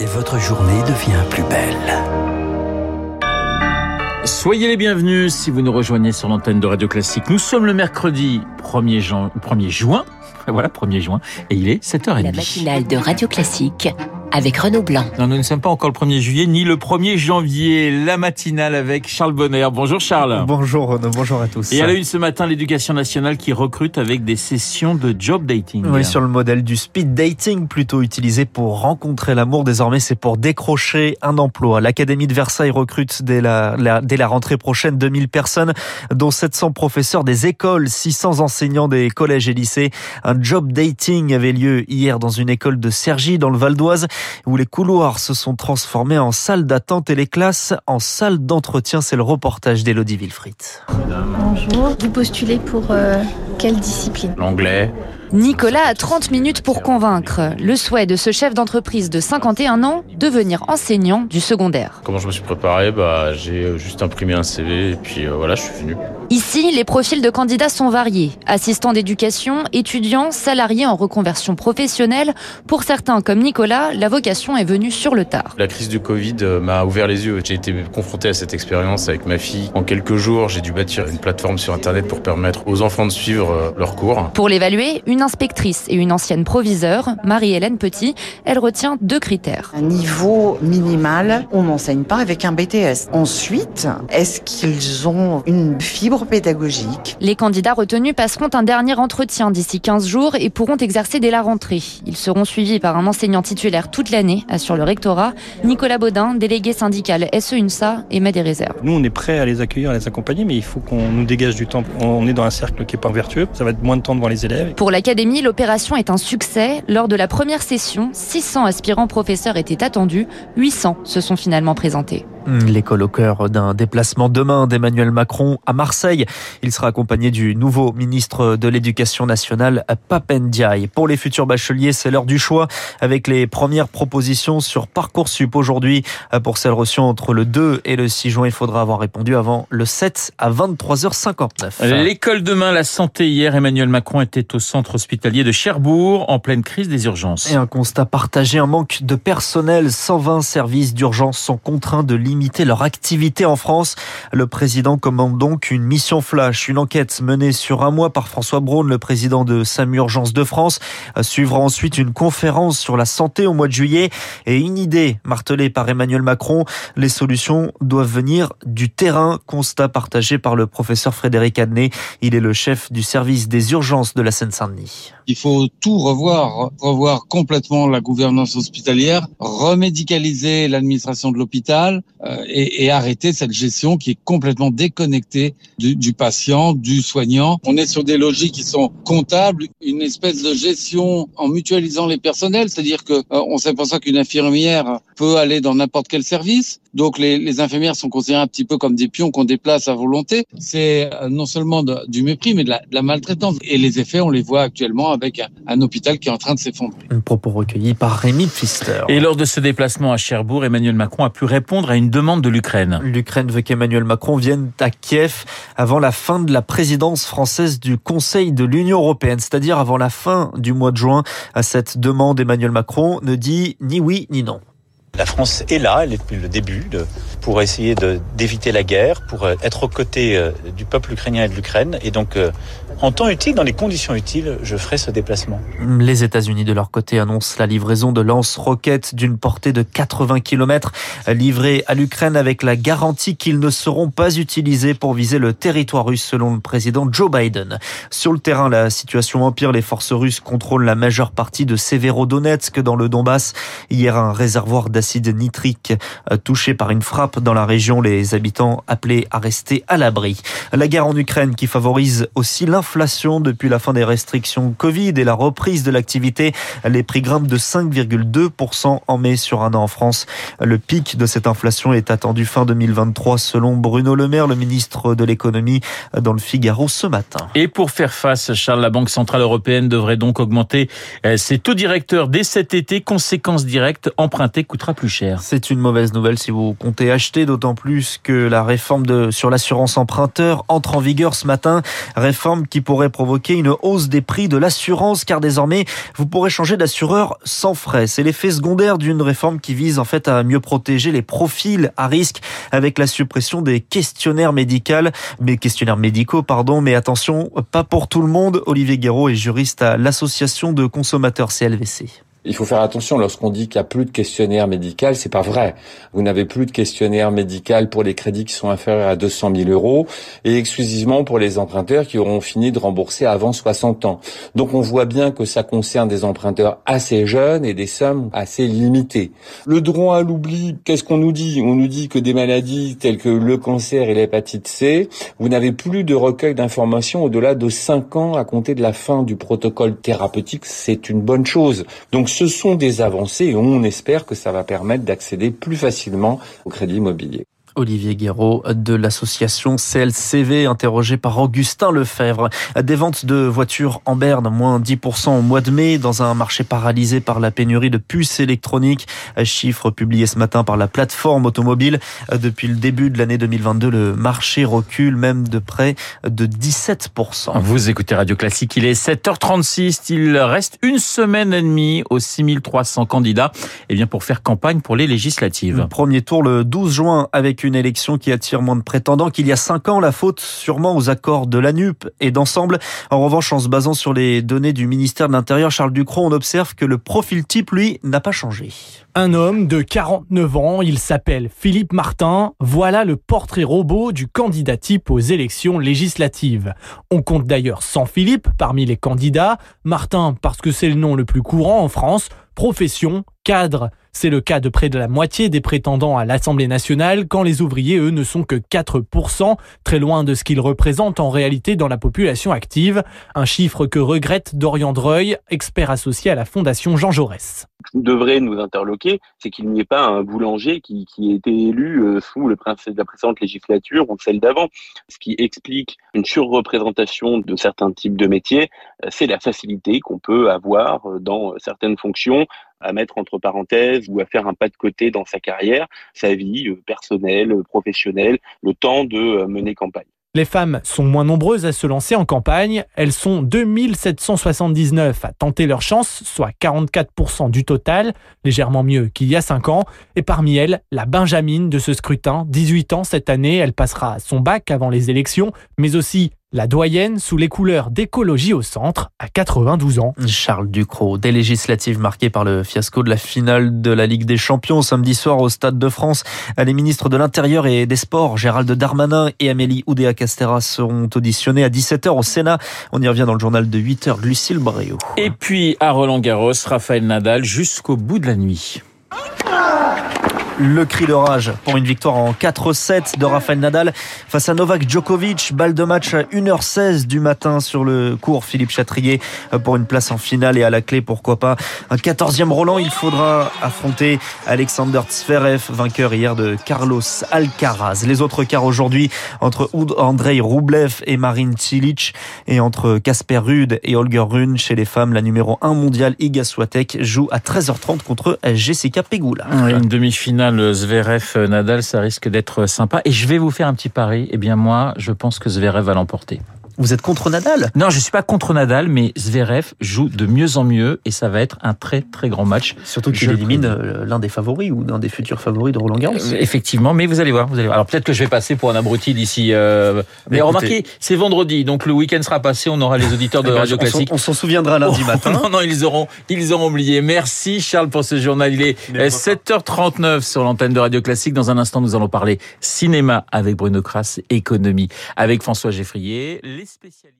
et votre journée devient plus belle. Soyez les bienvenus si vous nous rejoignez sur l'antenne de Radio Classique. Nous sommes le mercredi 1er, jan- 1er juin. Voilà, 1er juin. Et il est 7h30. La matinale de Radio Classique avec Renaud Blanc. Non, nous ne sommes pas encore le 1er juillet ni le 1er janvier. La matinale avec Charles Bonner. Bonjour Charles. Bonjour Renaud, bonjour à tous. Et à la une ce matin, l'éducation nationale qui recrute avec des sessions de job dating. Oui, sur le modèle du speed dating, plutôt utilisé pour rencontrer l'amour. Désormais, c'est pour décrocher un emploi. L'Académie de Versailles recrute dès la, la- dès la rentrée prochaine 2000 personnes, dont 700 professeurs des écoles, 600 enseignants des collèges et lycées. Un job dating avait lieu hier dans une école de Cergy, dans le Val d'Oise, où les couloirs se sont transformés en salle d'attente et les classes en salle d'entretien. C'est le reportage d'Elodie Wilfried. Bonjour. Vous postulez pour euh, quelle discipline? L'anglais. Nicolas a 30 minutes pour convaincre le souhait de ce chef d'entreprise de 51 ans devenir enseignant du secondaire. Comment je me suis préparé? Bah, J'ai euh, juste imprimé un CV et puis euh, voilà, je suis venu. Ici, les profils de candidats sont variés. Assistants d'éducation, étudiants, salariés en reconversion professionnelle. Pour certains, comme Nicolas, la vocation est venue sur le tard. La crise du Covid euh, m'a ouvert les yeux. J'ai été confronté à cette expérience avec ma fille. En quelques jours, j'ai dû bâtir une plateforme sur Internet pour permettre aux enfants de suivre leurs cours. Pour l'évaluer, une inspectrice et une ancienne proviseure, Marie-Hélène Petit, elle retient deux critères. Un niveau minimal, on n'enseigne pas avec un BTS. Ensuite, est-ce qu'ils ont une fibre pédagogique Les candidats retenus passeront un dernier entretien d'ici 15 jours et pourront exercer dès la rentrée. Ils seront suivis par un enseignant titulaire toute l'année, assure le rectorat. Nicolas Baudin, délégué syndical SE-UNSA, émet des réserves. Nous, on est prêt à les accueillir, à les accompagner, mais il faut qu'on nous dégage du temps. On est dans un cercle qui est pas vertueux. Ça va être moins de temps devant les élèves. Pour l'opération est un succès. Lors de la première session, 600 aspirants professeurs étaient attendus. 800 se sont finalement présentés. L'école au cœur d'un déplacement demain d'Emmanuel Macron à Marseille. Il sera accompagné du nouveau ministre de l'Éducation nationale, Papendiaï. Pour les futurs bacheliers, c'est l'heure du choix avec les premières propositions sur Parcoursup aujourd'hui. Pour celles reçues entre le 2 et le 6 juin, il faudra avoir répondu avant le 7 à 23h59. L'école demain, la santé hier, Emmanuel Macron était au centre hospitalier de Cherbourg en pleine crise des urgences. Et un constat partagé, un manque de personnel. 120 services d'urgence sont contraints de limiter leur activité en France. Le président commande donc une mission flash, une enquête menée sur un mois par François Braun, le président de SAMU Urgence de France. Suivra ensuite une conférence sur la santé au mois de juillet et une idée martelée par Emmanuel Macron. Les solutions doivent venir du terrain. Constat partagé par le professeur Frédéric Adnet. Il est le chef du service des urgences de la Seine-Saint-Denis. Il faut tout revoir, revoir complètement la gouvernance hospitalière, remédicaliser l'administration de l'hôpital euh, et, et arrêter cette gestion qui est complètement déconnectée du, du patient, du soignant. On est sur des logiques qui sont comptables, une espèce de gestion en mutualisant les personnels, c'est-à-dire que euh, on s'aperçoit qu'une infirmière peut aller dans n'importe quel service, donc les, les infirmières sont considérées un petit peu comme des pions qu'on déplace à volonté. C'est euh, non seulement de- du mépris, mais de la, de la maltraitance. Et les effets, on les voit actuellement avec un, un hôpital qui est en train de s'effondrer. Un propos recueilli par Rémi Pfister. Et lors de ce déplacement à Cherbourg, Emmanuel Macron a pu répondre à une demande de l'Ukraine. L'Ukraine veut qu'Emmanuel Macron vienne à Kiev avant la fin de la présidence française du Conseil de l'Union européenne, c'est-à-dire avant la fin du mois de juin. À cette demande, Emmanuel Macron ne dit ni oui ni non. La France est là, elle est depuis le début, de- pour essayer d'éviter la guerre, pour euh, être aux côtés euh, du peuple ukrainien et de l'Ukraine. Et donc, euh, en temps utile, dans les conditions utiles, je ferai ce déplacement. Les États-Unis, de leur côté, annoncent la livraison de lance-roquettes d'une portée de 80 km livrés à l'Ukraine avec la garantie qu'ils ne seront pas utilisés pour viser le territoire russe, selon le président Joe Biden. Sur le terrain, la situation empire. Les forces russes contrôlent la majeure partie de Severodonetsk dans le Donbass. Hier, un réservoir d'acide nitrique euh, touché par une frappe dans la région. Les habitants appelés à rester à l'abri. La guerre en Ukraine qui favorise aussi l'inflation depuis la fin des restrictions Covid et la reprise de l'activité. Les prix grimpent de 5,2% en mai sur un an en France. Le pic de cette inflation est attendu fin 2023 selon Bruno Le Maire, le ministre de l'économie dans le Figaro ce matin. Et pour faire face, Charles, la Banque Centrale Européenne devrait donc augmenter euh, ses taux directeurs dès cet été. Conséquence directe, emprunter coûtera plus C'est une mauvaise nouvelle si vous comptez acheter, d'autant plus que la réforme sur l'assurance emprunteur entre en vigueur ce matin. Réforme qui pourrait provoquer une hausse des prix de l'assurance car désormais vous pourrez changer d'assureur sans frais. C'est l'effet secondaire d'une réforme qui vise en fait à mieux protéger les profils à risque avec la suppression des questionnaires médicaux, mais questionnaires médicaux, pardon. Mais attention, pas pour tout le monde. Olivier Guéraud est juriste à l'association de consommateurs CLVC. Il faut faire attention lorsqu'on dit qu'il n'y a plus de questionnaire médical, c'est pas vrai. Vous n'avez plus de questionnaire médical pour les crédits qui sont inférieurs à 200 000 euros et exclusivement pour les emprunteurs qui auront fini de rembourser avant 60 ans. Donc on voit bien que ça concerne des emprunteurs assez jeunes et des sommes assez limitées. Le droit à l'oubli, qu'est-ce qu'on nous dit? On nous dit que des maladies telles que le cancer et l'hépatite C, vous n'avez plus de recueil d'informations au-delà de 5 ans à compter de la fin du protocole thérapeutique. C'est une bonne chose. Donc ce sont des avancées et on espère que ça va permettre d'accéder plus facilement au crédit immobilier. Olivier Guéraud de l'association CLCV, interrogé par Augustin Lefebvre. Des ventes de voitures en berne, moins 10% au mois de mai, dans un marché paralysé par la pénurie de puces électroniques. Chiffre publié ce matin par la plateforme automobile. Depuis le début de l'année 2022, le marché recule même de près de 17%. Vous écoutez Radio Classique, il est 7h36. Il reste une semaine et demie aux 6300 candidats et bien pour faire campagne pour les législatives. Premier tour le 12 juin avec une élection qui attire moins de prétendants qu'il y a cinq ans. La faute sûrement aux accords de l'ANUP et d'ensemble. En revanche, en se basant sur les données du ministère de l'Intérieur, Charles Ducrot, on observe que le profil type, lui, n'a pas changé. Un homme de 49 ans, il s'appelle Philippe Martin. Voilà le portrait robot du candidat type aux élections législatives. On compte d'ailleurs sans Philippe parmi les candidats. Martin parce que c'est le nom le plus courant en France. Profession, cadre. C'est le cas de près de la moitié des prétendants à l'Assemblée nationale quand les ouvriers, eux, ne sont que 4%, très loin de ce qu'ils représentent en réalité dans la population active. Un chiffre que regrette Dorian Dreuil, expert associé à la Fondation Jean Jaurès devrait nous interloquer, c'est qu'il n'y ait pas un boulanger qui, qui ait été élu euh, sous le principe de la précédente législature ou celle d'avant. Ce qui explique une surreprésentation de certains types de métiers, euh, c'est la facilité qu'on peut avoir euh, dans certaines fonctions à mettre entre parenthèses ou à faire un pas de côté dans sa carrière, sa vie personnelle, professionnelle, le temps de mener campagne. Les femmes sont moins nombreuses à se lancer en campagne. Elles sont 2779 à tenter leur chance, soit 44% du total, légèrement mieux qu'il y a 5 ans. Et parmi elles, la Benjamine de ce scrutin, 18 ans cette année, elle passera son bac avant les élections, mais aussi la doyenne sous les couleurs d'écologie au centre à 92 ans. Charles Ducrot, des législatives marquées par le fiasco de la finale de la Ligue des Champions samedi soir au Stade de France. Les ministres de l'Intérieur et des Sports, Gérald Darmanin et Amélie Oudéa-Castera seront auditionnés à 17h au Sénat. On y revient dans le journal de 8h, Lucille Bréau. Et puis à Roland Garros, Raphaël Nadal jusqu'au bout de la nuit. Le cri de rage pour une victoire en 4-7 de Rafael Nadal face à Novak Djokovic. Balle de match à 1h16 du matin sur le cours Philippe Chatrier pour une place en finale et à la clé, pourquoi pas, un 14e Roland. Il faudra affronter Alexander Zverev, vainqueur hier de Carlos Alcaraz. Les autres quarts aujourd'hui entre Andrei Rublev et Marine Cilic et entre Casper Ruud et Holger Rune chez les femmes. La numéro 1 mondiale Iga Swiatek joue à 13h30 contre Jessica Pegula. Une demi-finale le Zverev Nadal, ça risque d'être sympa. Et je vais vous faire un petit pari. Eh bien moi, je pense que Zverev va l'emporter. Vous êtes contre Nadal? Non, je suis pas contre Nadal, mais Zverev joue de mieux en mieux et ça va être un très très grand match. Surtout qu'il élimine euh, l'un des favoris ou l'un des futurs favoris de Roland Garros. Euh, effectivement, mais vous allez voir, vous allez voir. Alors peut-être que je vais passer pour un abruti d'ici. Euh... Mais, remarquez, c'est vendredi, donc le week-end sera passé, on aura les auditeurs de eh ben, Radio Classique. On s'en souviendra lundi matin. non, non, ils auront, ils auront oublié. Merci Charles pour ce journal. Il est 7h39 sur l'antenne de Radio Classique. Dans un instant, nous allons parler cinéma avec Bruno Kras, économie avec François Geffrier, les spécialistes.